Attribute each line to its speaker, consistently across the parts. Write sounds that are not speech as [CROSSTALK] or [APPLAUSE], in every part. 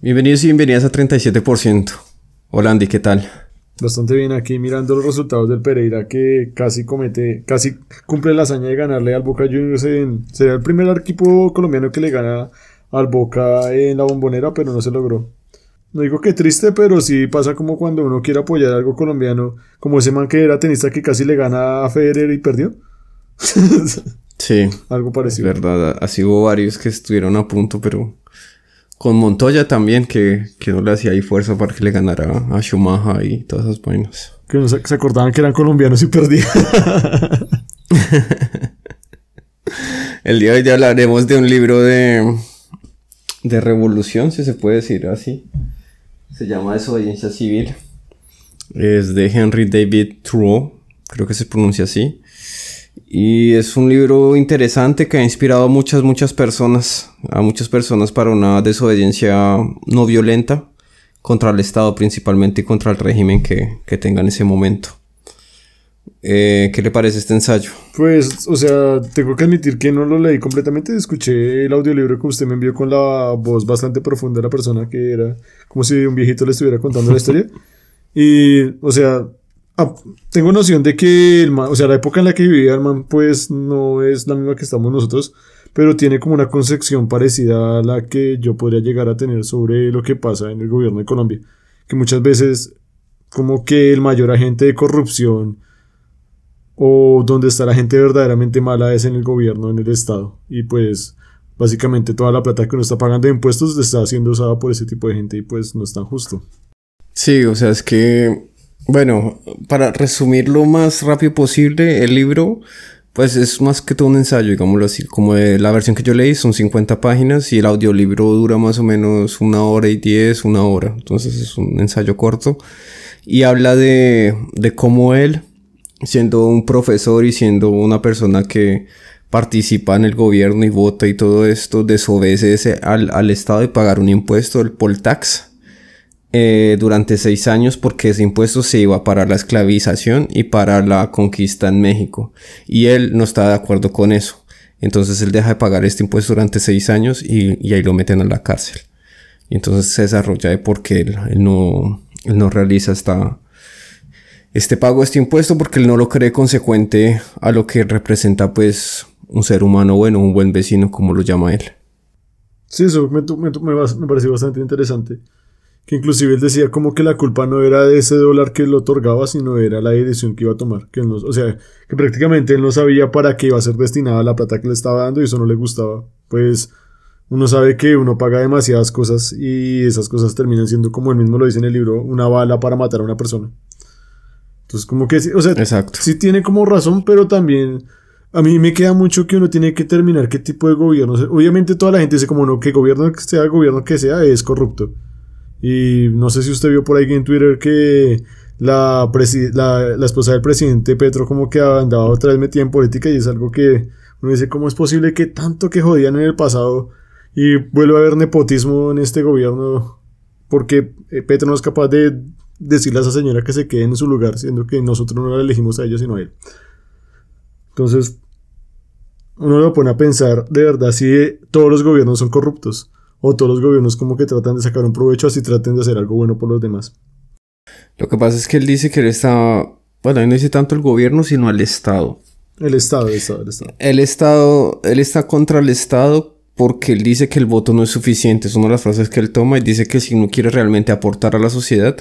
Speaker 1: Bienvenidos y bienvenidas a 37%. Hola Andy, ¿qué tal?
Speaker 2: Bastante bien aquí mirando los resultados del Pereira que casi comete, casi cumple la hazaña de ganarle al Boca Juniors. En, sería el primer equipo colombiano que le gana al Boca en la bombonera, pero no se logró. No digo que triste, pero sí pasa como cuando uno quiere apoyar algo colombiano, como ese man que era tenista que casi le gana a Federer y perdió. [LAUGHS]
Speaker 1: sí.
Speaker 2: Algo parecido.
Speaker 1: Es verdad, así hubo varios que estuvieron a punto, pero con Montoya también, que, que no le hacía ahí fuerza para que le ganara a Schumacher y todas esas vainas.
Speaker 2: Que no se, acordaban que eran colombianos y perdían. [LAUGHS]
Speaker 1: El día de hoy ya hablaremos de un libro de, de revolución, si se puede decir así. Se llama Desobediencia Civil. Es de Henry David Thoreau, creo que se pronuncia así. Y es un libro interesante que ha inspirado a muchas, muchas personas, a muchas personas para una desobediencia no violenta contra el Estado principalmente y contra el régimen que, que tenga en ese momento. Eh, ¿Qué le parece este ensayo?
Speaker 2: Pues, o sea, tengo que admitir que no lo leí completamente. Escuché el audiolibro que usted me envió con la voz bastante profunda de la persona que era como si un viejito le estuviera contando la historia. [LAUGHS] Y, o sea, Ah, tengo noción de que el o sea, la época en la que vivía el man, pues no es la misma que estamos nosotros, pero tiene como una concepción parecida a la que yo podría llegar a tener sobre lo que pasa en el gobierno de Colombia. Que muchas veces, como que el mayor agente de corrupción o donde está la gente verdaderamente mala es en el gobierno, en el Estado. Y pues, básicamente toda la plata que uno está pagando de impuestos está siendo usada por ese tipo de gente y pues no es tan justo.
Speaker 1: Sí, o sea, es que bueno, para resumir lo más rápido posible, el libro, pues es más que todo un ensayo, digámoslo así. Como la versión que yo leí son 50 páginas y el audiolibro dura más o menos una hora y diez, una hora. Entonces es un ensayo corto. Y habla de, de cómo él, siendo un profesor y siendo una persona que participa en el gobierno y vota y todo esto, desobedece al, al Estado de pagar un impuesto, el poll tax eh, durante seis años porque ese impuesto se iba para la esclavización y para la conquista en México. Y él no está de acuerdo con eso. Entonces él deja de pagar este impuesto durante seis años y, ahí lo meten a la cárcel. Y entonces se desarrolla de por qué él, no, realiza este pago, este impuesto, porque él no lo cree consecuente a lo que representa pues un ser humano bueno, un buen vecino, como lo llama él.
Speaker 2: Sí, eso me, me, me pareció bastante interesante que inclusive él decía como que la culpa no era de ese dólar que lo otorgaba, sino era la edición que iba a tomar. Que o sea, que prácticamente él no sabía para qué iba a ser destinada la plata que le estaba dando y eso no le gustaba. Pues uno sabe que uno paga demasiadas cosas y esas cosas terminan siendo, como él mismo lo dice en el libro, una bala para matar a una persona. Entonces, como que, o sea,
Speaker 1: Exacto.
Speaker 2: sí tiene como razón, pero también a mí me queda mucho que uno tiene que terminar qué tipo de gobierno. Obviamente toda la gente dice como no, que gobierno que sea, gobierno que sea, es corrupto. Y no sé si usted vio por ahí en Twitter que la, la, esposa del presidente Petro como que andaba otra vez metida en política y es algo que uno dice, ¿cómo es posible que tanto que jodían en el pasado y vuelva a haber nepotismo en este gobierno? Porque eh, Petro no es capaz de decirle a esa señora que se quede en su lugar, siendo que nosotros no la elegimos a ella sino a él. Entonces, uno lo pone a pensar, de verdad, si todos los gobiernos son corruptos o todos los gobiernos como que tratan de sacar un provecho así traten de hacer algo bueno por los demás.
Speaker 1: Lo que pasa es que él dice que él está, bueno, no dice tanto el gobierno, sino el Estado.
Speaker 2: El Estado, el Estado, el
Speaker 1: Estado. El Estado, él está contra el Estado porque él dice que el voto no es suficiente. Es una de las frases que él toma y dice que si no quiere realmente aportar a la sociedad,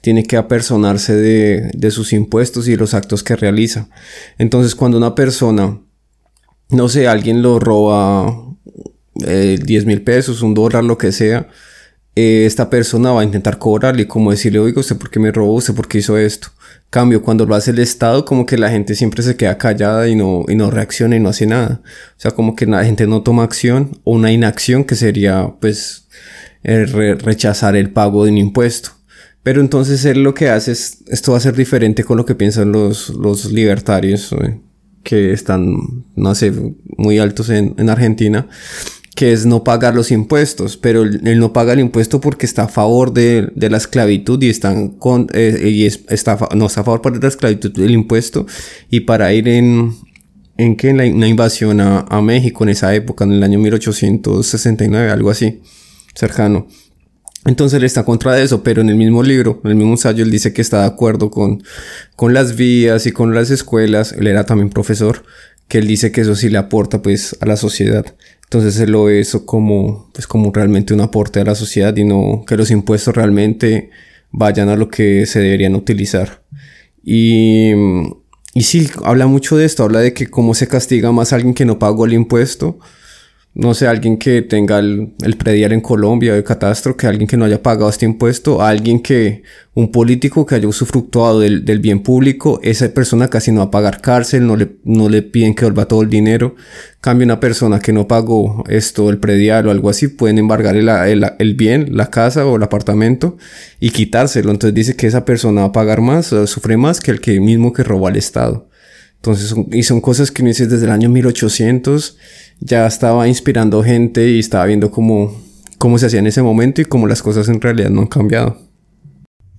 Speaker 1: tiene que apersonarse de, de sus impuestos y los actos que realiza. Entonces, cuando una persona, no sé, alguien lo roba eh, 10 mil pesos, un dólar, lo que sea, eh, esta persona va a intentar cobrarle, como decirle, oiga, ¿usted por qué me robó? ¿Usted por qué hizo esto? Cambio, cuando lo hace el Estado, como que la gente siempre se queda callada y no, y no reacciona y no hace nada. O sea, como que la gente no toma acción o una inacción que sería, pues, rechazar el pago de un impuesto. Pero entonces él lo que hace es, esto va a ser diferente con lo que piensan los, los libertarios, eh, que están, no sé, muy altos en, en Argentina que es no pagar los impuestos, pero él, no paga el impuesto porque está a favor de, la esclavitud y, están con, eh, y está, no está a favor de la esclavitud del impuesto y para ir en, en la, una invasión a, a, México en esa época, en el año 1869, algo así, cercano. Entonces él está contra de eso, pero en el mismo libro, en el mismo ensayo, él dice que está de acuerdo con, con las vías y con las escuelas. Él era también profesor, que él dice que eso sí le aporta pues a la sociedad. Entonces él lo ve eso como, pues como realmente un aporte a la sociedad y no que los impuestos realmente vayan a lo que se deberían utilizar. Y, y sí, habla mucho de esto, habla de que cómo se castiga más a alguien que no pagó el impuesto no sé, alguien que tenga el, predial en Colombia de catastro, que alguien que no haya pagado este impuesto, alguien que, un político que haya usufructuado del, del, bien público, esa persona casi no va a pagar cárcel, no le, no le piden que vuelva todo el dinero. Cambio una persona que no pagó esto, el predial o algo así, pueden embargar el, el, el bien, la casa o el apartamento y quitárselo. Entonces dice que esa persona va a pagar más, sufre más que el que mismo que robó al Estado. Entonces, y son cosas que no dices desde el año 1800 ya estaba inspirando gente y estaba viendo cómo, cómo se hacía en ese momento y cómo las cosas en realidad no han cambiado.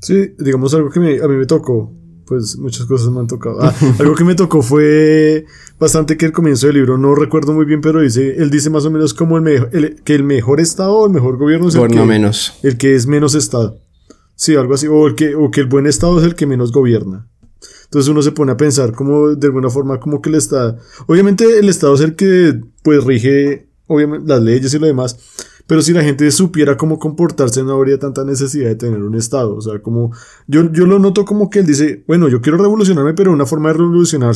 Speaker 2: Sí, digamos algo que me, a mí me tocó, pues muchas cosas me han tocado. Ah, [LAUGHS] algo que me tocó fue bastante que el comienzo del libro, no recuerdo muy bien, pero dice, él dice más o menos como el, que el mejor estado o el mejor gobierno es el que,
Speaker 1: menos.
Speaker 2: el que es menos estado. Sí, algo así, o, el que, o que el buen estado es el que menos gobierna. Entonces uno se pone a pensar como de alguna forma como que el Estado, obviamente el Estado es el que pues rige obviamente las leyes y lo demás, pero si la gente supiera cómo comportarse no habría tanta necesidad de tener un Estado, o sea, como yo, yo lo noto como que él dice, bueno, yo quiero revolucionarme, pero una forma de revolucionar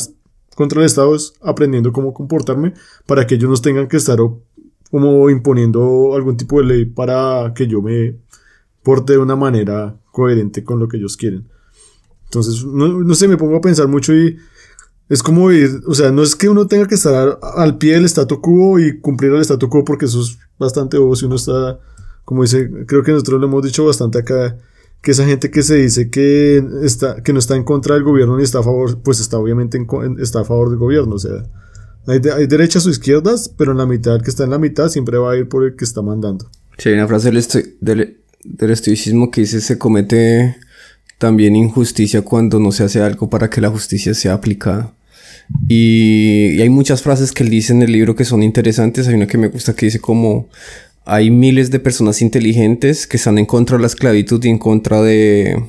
Speaker 2: contra el Estado es aprendiendo cómo comportarme para que ellos no tengan que estar como imponiendo algún tipo de ley para que yo me porte de una manera coherente con lo que ellos quieren. Entonces, no, sé, me pongo a pensar mucho y es como ir, o sea, no es que uno tenga que estar al pie del statu quo y cumplir el statu quo porque eso es bastante obvio si uno está, como dice, creo que nosotros lo hemos dicho bastante acá, que esa gente que se dice que está, que no está en contra del gobierno ni está a favor, pues está obviamente en, está a favor del gobierno, o sea, hay, hay derechas o izquierdas, pero en la mitad, el que está en la mitad siempre va a ir por el que está mandando.
Speaker 1: Sí, hay una frase del, del, del estoicismo que dice se comete también injusticia cuando no se hace algo para que la justicia sea aplicada. Y, hay muchas frases que él dice en el libro que son interesantes. Hay una que me gusta que dice como hay miles de personas inteligentes que están en contra de la esclavitud y en contra de,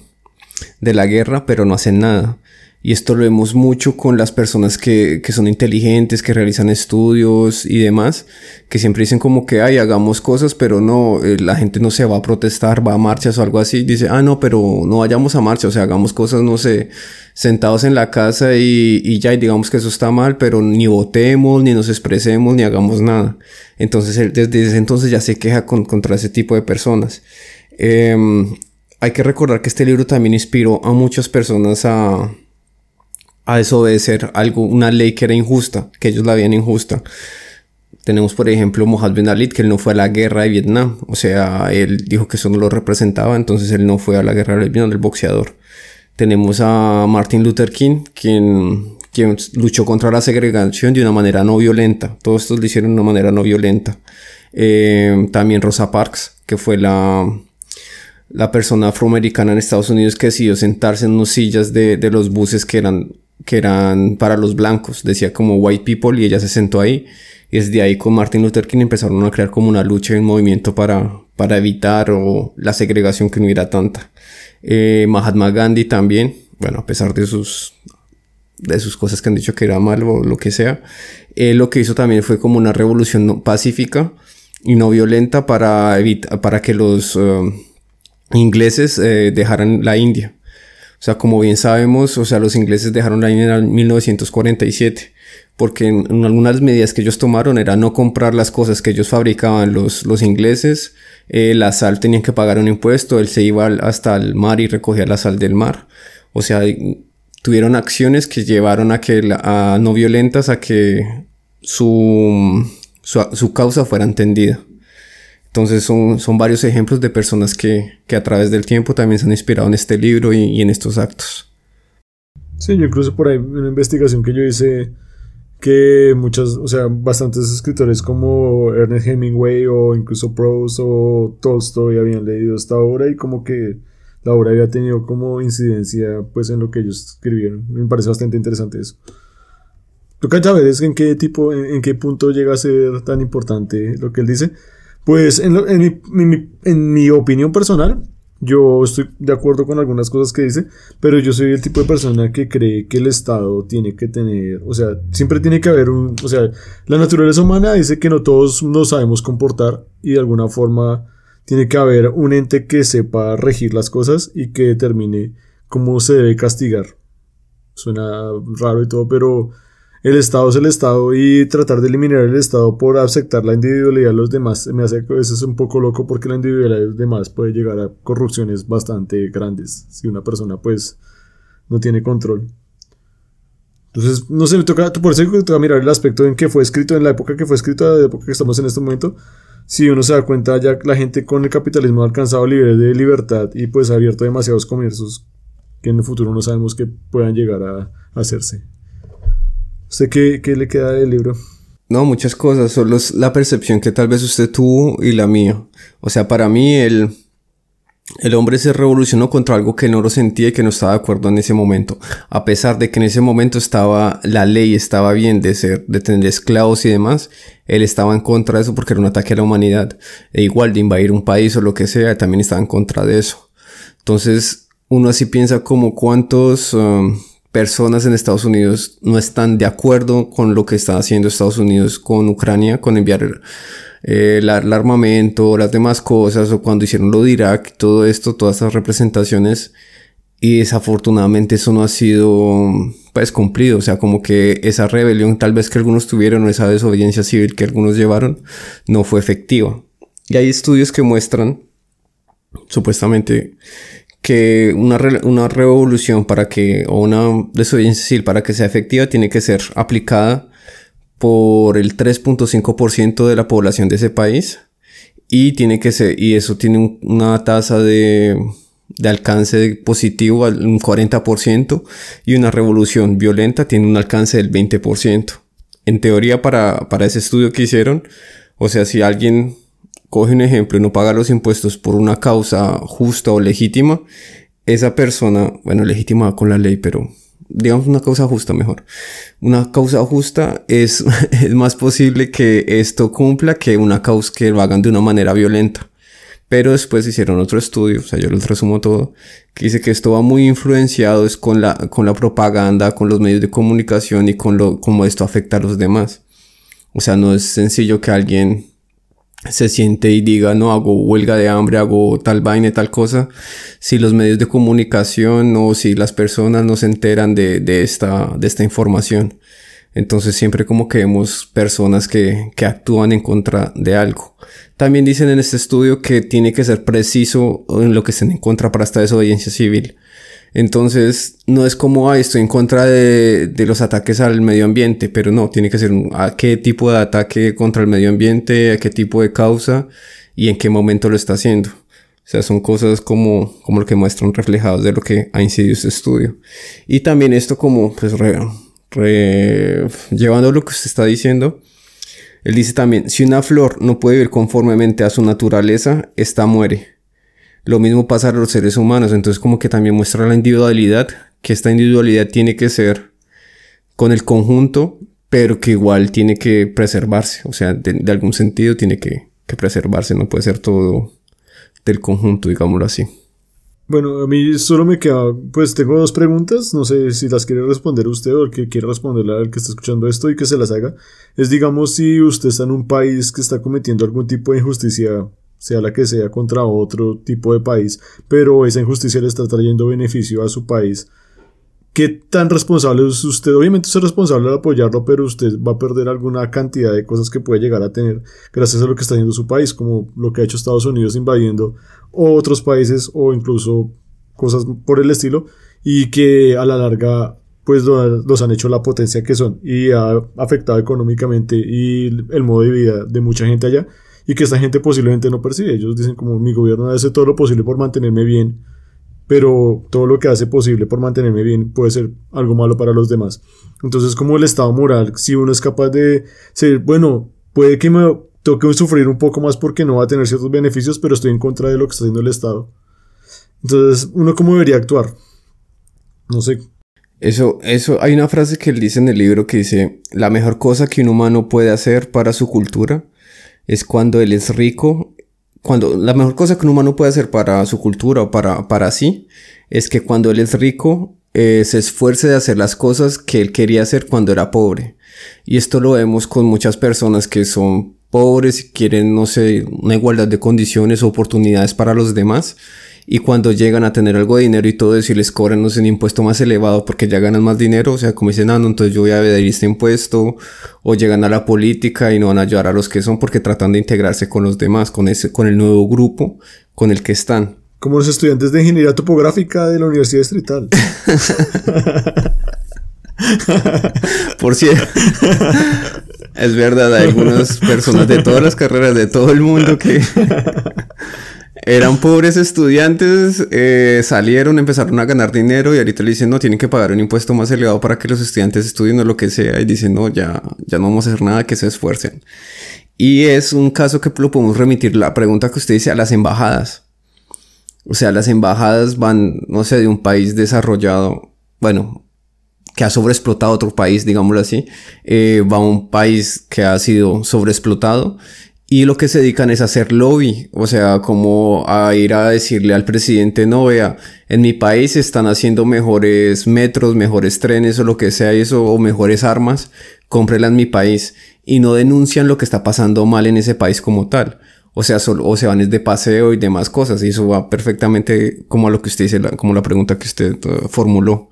Speaker 1: de la guerra, pero no hacen nada. Y esto lo vemos mucho con las personas que, que, son inteligentes, que realizan estudios y demás, que siempre dicen como que, ay, hagamos cosas, pero no, eh, la gente no se va a protestar, va a marchas o algo así. Dice, ah, no, pero no vayamos a marcha, o sea, hagamos cosas, no sé, sentados en la casa y, y ya, y digamos que eso está mal, pero ni votemos, ni nos expresemos, ni hagamos nada. Entonces, él desde ese entonces ya se queja con, contra ese tipo de personas. Eh, hay que recordar que este libro también inspiró a muchas personas a a desobedecer algo, una ley que era injusta, que ellos la veían injusta. Tenemos, por ejemplo, Mohammed bin Ali, que él no fue a la guerra de Vietnam. O sea, él dijo que eso no lo representaba, entonces él no fue a la guerra de Vietnam, el boxeador. Tenemos a Martin Luther King, quien, quien luchó contra la segregación de una manera no violenta. Todos estos lo hicieron de una manera no violenta. Eh, también Rosa Parks, que fue la, la persona afroamericana en Estados Unidos que decidió sentarse en unas sillas de, de los buses que eran que eran para los blancos, decía como white people y ella se sentó ahí. Y desde ahí con Martin Luther King empezaron a crear como una lucha y un movimiento para, para evitar o la segregación que no hubiera tanta. Eh, Mahatma Gandhi también, bueno, a pesar de sus, de sus cosas que han dicho que era malo o lo que sea, eh, lo que hizo también fue como una revolución pacífica y no violenta para, para que los eh, ingleses dejaran la India. O sea, como bien sabemos, o sea, los ingleses dejaron la India en 1947, porque en, algunas medidas que ellos tomaron era no comprar las cosas que ellos fabricaban los, los ingleses, eh, la sal tenían que pagar un impuesto, él se iba hasta el mar y recogía la sal del mar. O sea, tuvieron acciones que llevaron a que, a no violentas, a que su, su, su causa fuera entendida. Entonces son, son varios ejemplos de personas que, que, a través del tiempo también se han inspirado en este libro y, en estos actos.
Speaker 2: Sí, yo incluso por ahí una investigación que yo hice que muchos, o sea, bastantes escritores como Ernest Hemingway o incluso Proust o Tolstoy habían leído esta obra y como que la obra había tenido como incidencia pues en lo que ellos escribieron. Me parece bastante interesante eso. Toca ver es en qué tipo, en qué punto llega a ser tan importante lo que él dice. Pues en, en mi opinión personal, yo estoy de acuerdo con algunas cosas que dice, pero yo soy el tipo de persona que cree que el Estado tiene que tener, o sea, siempre tiene que haber un, o sea, la naturaleza humana dice que no todos nos sabemos comportar y de alguna forma tiene que haber un ente que sepa regir las cosas y que determine cómo se debe castigar. Suena raro y todo, pero el Estado es el Estado y tratar de eliminar el Estado por aceptar la individualidad de los demás me hace eso es un poco loco porque la individualidad de los demás puede llegar a corrupciones bastante grandes si una persona pues no tiene control. Entonces, no sé, me toca, por eso me toca mirar el aspecto en que fue escrito, en la época que fue escrito, en la época que estamos en este momento. Si uno se da cuenta, ya la gente con el capitalismo ha alcanzado niveles de libertad y pues ha abierto demasiados comercios que en el futuro no sabemos que puedan llegar a hacerse. ¿Usted qué, le queda del libro?
Speaker 1: No, muchas cosas, solo es la percepción que tal vez usted tuvo y la mía. O sea, para mí el, el hombre se revolucionó contra algo que no lo sentía y que no estaba de acuerdo en ese momento. A pesar de que en ese momento estaba, la ley estaba bien de ser, de tener esclavos y demás, él estaba en contra de eso porque era un ataque a la humanidad. E igual de invadir un país o lo que sea, también estaba en contra de eso. Entonces, uno así piensa como cuántos, um, personas en Estados Unidos no están de acuerdo con lo que está haciendo Estados Unidos con Ucrania, con enviar eh, el, armamento, las demás cosas, o cuando hicieron lo de Irak, todo esto, todas esas representaciones. Y desafortunadamente eso no ha sido pues cumplido, o sea, como que esa rebelión tal vez que algunos tuvieron o esa desobediencia civil que algunos llevaron no fue efectiva. Y hay estudios que muestran supuestamente que una, una revolución para que, o una desobediencia civil para que sea efectiva, tiene que ser aplicada por el 3.5% de la población de ese país y tiene que ser, y eso tiene una tasa de, de alcance positivo al un 40% y una revolución violenta tiene un alcance del 20%. En teoría para, para ese estudio que hicieron, o sea, si alguien coge un ejemplo y no paga los impuestos por una causa justa o legítima, esa persona, bueno, legítima con la ley, pero digamos una causa justa mejor. Una causa justa es, [LAUGHS] es más posible que esto cumpla que una causa que lo hagan de una manera violenta. Pero después hicieron otro estudio, o sea, yo les resumo todo, que dice que esto va muy influenciado es con la, con la propaganda, con los medios de comunicación y con lo, cómo esto afecta a los demás. O sea, no es sencillo que alguien se siente y diga, no, hago huelga de hambre, hago tal vaina, tal cosa, si los medios de comunicación o si las personas no se enteran de, de, esta, de esta información. Entonces siempre como que vemos personas que, que actúan en contra de algo. También dicen en este estudio que tiene que ser preciso en lo que estén en contra para esta desobediencia civil. Entonces, no es como, ah, estoy en contra de, de, los ataques al medio ambiente, pero no, tiene que ser a qué tipo de ataque contra el medio ambiente, a qué tipo de causa y en qué momento lo está haciendo. O sea, son cosas como, como lo que muestran reflejados de lo que ha incidido este estudio. Y también esto como, pues, llevando lo que usted está diciendo, él dice también, si una flor no puede vivir conformemente a su naturaleza, esta muere. Lo mismo pasa a los seres humanos, entonces como que también muestra la individualidad, que esta individualidad tiene que ser con el conjunto, pero que igual tiene que preservarse, o sea, de, algún sentido tiene que, que, preservarse, no puede ser todo del conjunto, digámoslo así.
Speaker 2: Bueno, a mí solo me queda, pues tengo dos preguntas, no sé si las quiere responder usted o el que quiere responderla al que está escuchando esto y que se las haga. Es digamos si usted está en un país que está cometiendo algún tipo de injusticia sea la que sea, contra otro tipo de país, pero esa injusticia le está trayendo beneficio a su país. ¿Qué tan responsable es usted? Obviamente es responsable de apoyarlo, pero usted va a perder alguna cantidad de cosas que puede llegar a tener gracias a lo que está haciendo su país, como lo que ha hecho Estados Unidos invadiendo otros países o incluso cosas por el estilo, y que a la larga pues los han hecho la potencia que son y ha afectado económicamente y el modo de vida de mucha gente allá y que esta gente posiblemente no percibe. Ellos dicen como mi gobierno hace todo lo posible por mantenerme bien, pero todo lo que hace posible por mantenerme bien puede ser algo malo para los demás. Entonces como el estado moral, si uno es capaz de ser, bueno, puede que me toque sufrir un poco más porque no va a tener ciertos beneficios, pero estoy en contra de lo que está haciendo el Estado. Entonces, uno cómo debería actuar. No sé.
Speaker 1: Eso, eso, hay una frase que él dice en el libro que dice, la mejor cosa que un humano puede hacer para su cultura es cuando él es rico, cuando la mejor cosa que un humano puede hacer para su cultura o para, para sí, es que cuando él es rico, eh, se esfuerce de hacer las cosas que él quería hacer cuando era pobre. Y esto lo vemos con muchas personas que son pobres y quieren, no sé, una igualdad de condiciones o oportunidades para los demás. Y cuando llegan a tener algo de dinero y todo eso y les cobran, no sé, un impuesto más elevado porque ya ganan más dinero, o sea, como dicen, ah, no, entonces yo voy a pedir este impuesto, o llegan a la política y no van a ayudar a los que son porque tratan de integrarse con los demás, con ese, con el nuevo grupo con el que están.
Speaker 2: Como los estudiantes de ingeniería topográfica de la Universidad Distrital. [LAUGHS]
Speaker 1: Por cierto, es verdad, hay algunas personas de todas las carreras de todo el mundo que eran pobres estudiantes, eh, salieron, empezaron a ganar dinero y ahorita le dicen, no, tienen que pagar un impuesto más elevado para que los estudiantes estudien o lo que sea. Y dicen, no, ya, ya no vamos a hacer nada, que se esfuercen. Y es un caso que lo podemos remitir, la pregunta que usted dice, a las embajadas. O sea, las embajadas van, no sé, de un país desarrollado, bueno, que ha sobreexplotado otro país, digámoslo así, eh, va a un país que ha sido sobreexplotado y lo que se dedican es a hacer lobby, o sea, como a ir a decirle al presidente, no vea, en mi país están haciendo mejores metros, mejores trenes o lo que sea eso, o mejores armas, cómprela en mi país y no denuncian lo que está pasando mal en ese país como tal. O sea, o se van de paseo y demás cosas. Y eso va perfectamente como a lo que usted dice, como la pregunta que usted uh, formuló.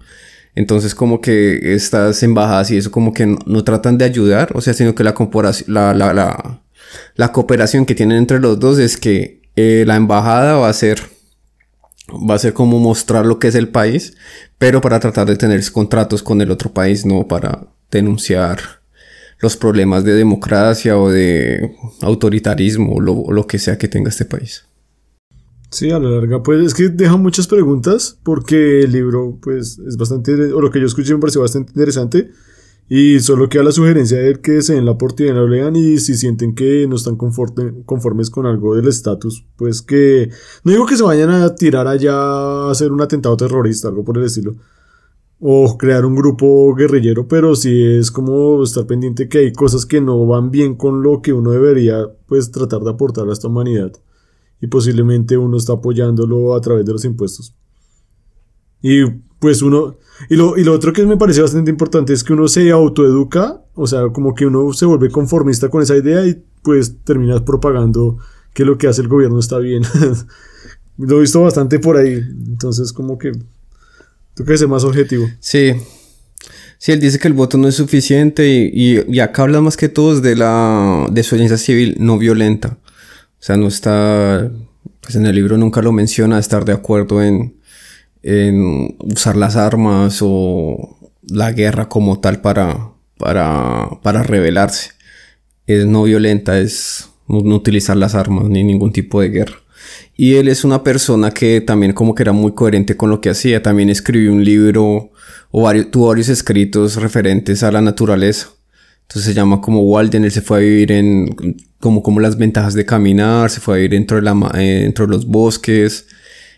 Speaker 1: Entonces como que estas embajadas y eso como que no, tratan de ayudar, o sea, sino que la, la, la, la, la cooperación que tienen entre los dos es que eh, la embajada va a ser va a ser como mostrar lo que es el país, pero para tratar de tener contratos con el otro país, no para denunciar los problemas de democracia o de autoritarismo o lo que sea que tenga este país.
Speaker 2: Sí, a la larga, pues es que deja muchas preguntas porque el libro, pues, es bastante, o lo que yo escuché me pareció bastante interesante y solo queda la sugerencia de que se den la oportunidad, lean y si sienten que no están conformes con algo del estatus, pues que, no digo que se vayan a tirar allá a hacer un atentado terrorista, algo por el estilo, o crear un grupo guerrillero, pero sí es como estar pendiente que hay cosas que no van bien con lo que uno debería, pues, tratar de aportar a esta humanidad y posiblemente uno está apoyándolo a través de los impuestos. Y pues uno, y lo, y lo otro que me parece bastante importante es que uno se autoeduca, o sea, como que uno se vuelve conformista con esa idea y pues terminas propagando que lo que hace el gobierno está bien. [LAUGHS] lo he visto bastante por ahí, entonces como que tú que ser más objetivo.
Speaker 1: Sí. Sí, él dice que el voto no es suficiente y, y, acá habla más que todo de la desobediencia civil no violenta. O sea, no está, pues en el libro nunca lo menciona estar de acuerdo en, en usar las armas o la guerra como tal para, para, para rebelarse. Es no violenta, es no, utilizar las armas ni ningún tipo de guerra. Y él es una persona que también como que era muy coherente con lo que hacía. También escribió un libro o varios, tuvo varios escritos referentes a la naturaleza. Entonces se llama como Walden, él se fue a vivir en como, como las ventajas de caminar, se fue a vivir dentro de, la, eh, dentro de los bosques.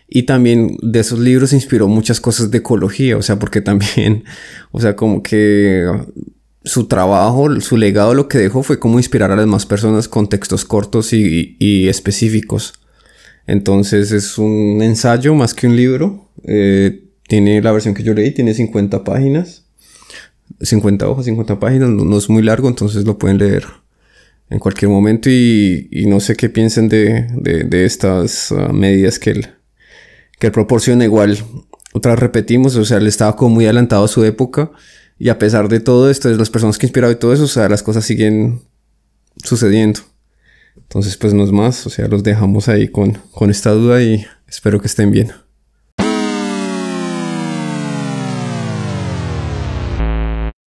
Speaker 1: Y también de esos libros se inspiró muchas cosas de ecología, o sea, porque [LAUGHS] también, o sea, como que su trabajo, su legado lo que dejó fue como inspirar a las demás personas con textos cortos y, y específicos. Entonces es un ensayo más que un libro. Eh, tiene la versión que yo leí, tiene 50 páginas. 50 hojas, 50 páginas, no, es muy largo, entonces lo pueden leer en cualquier momento y, no sé qué piensen de, estas ah, medidas que él, que proporciona igual. Otra repetimos, o sea, él estaba como muy adelantado a su época y a pesar de todo esto, las personas que inspirado y todo eso, o sea, las cosas siguen sucediendo. Entonces, pues no es más, o sea, los dejamos ahí con, con esta duda y espero que estén bien.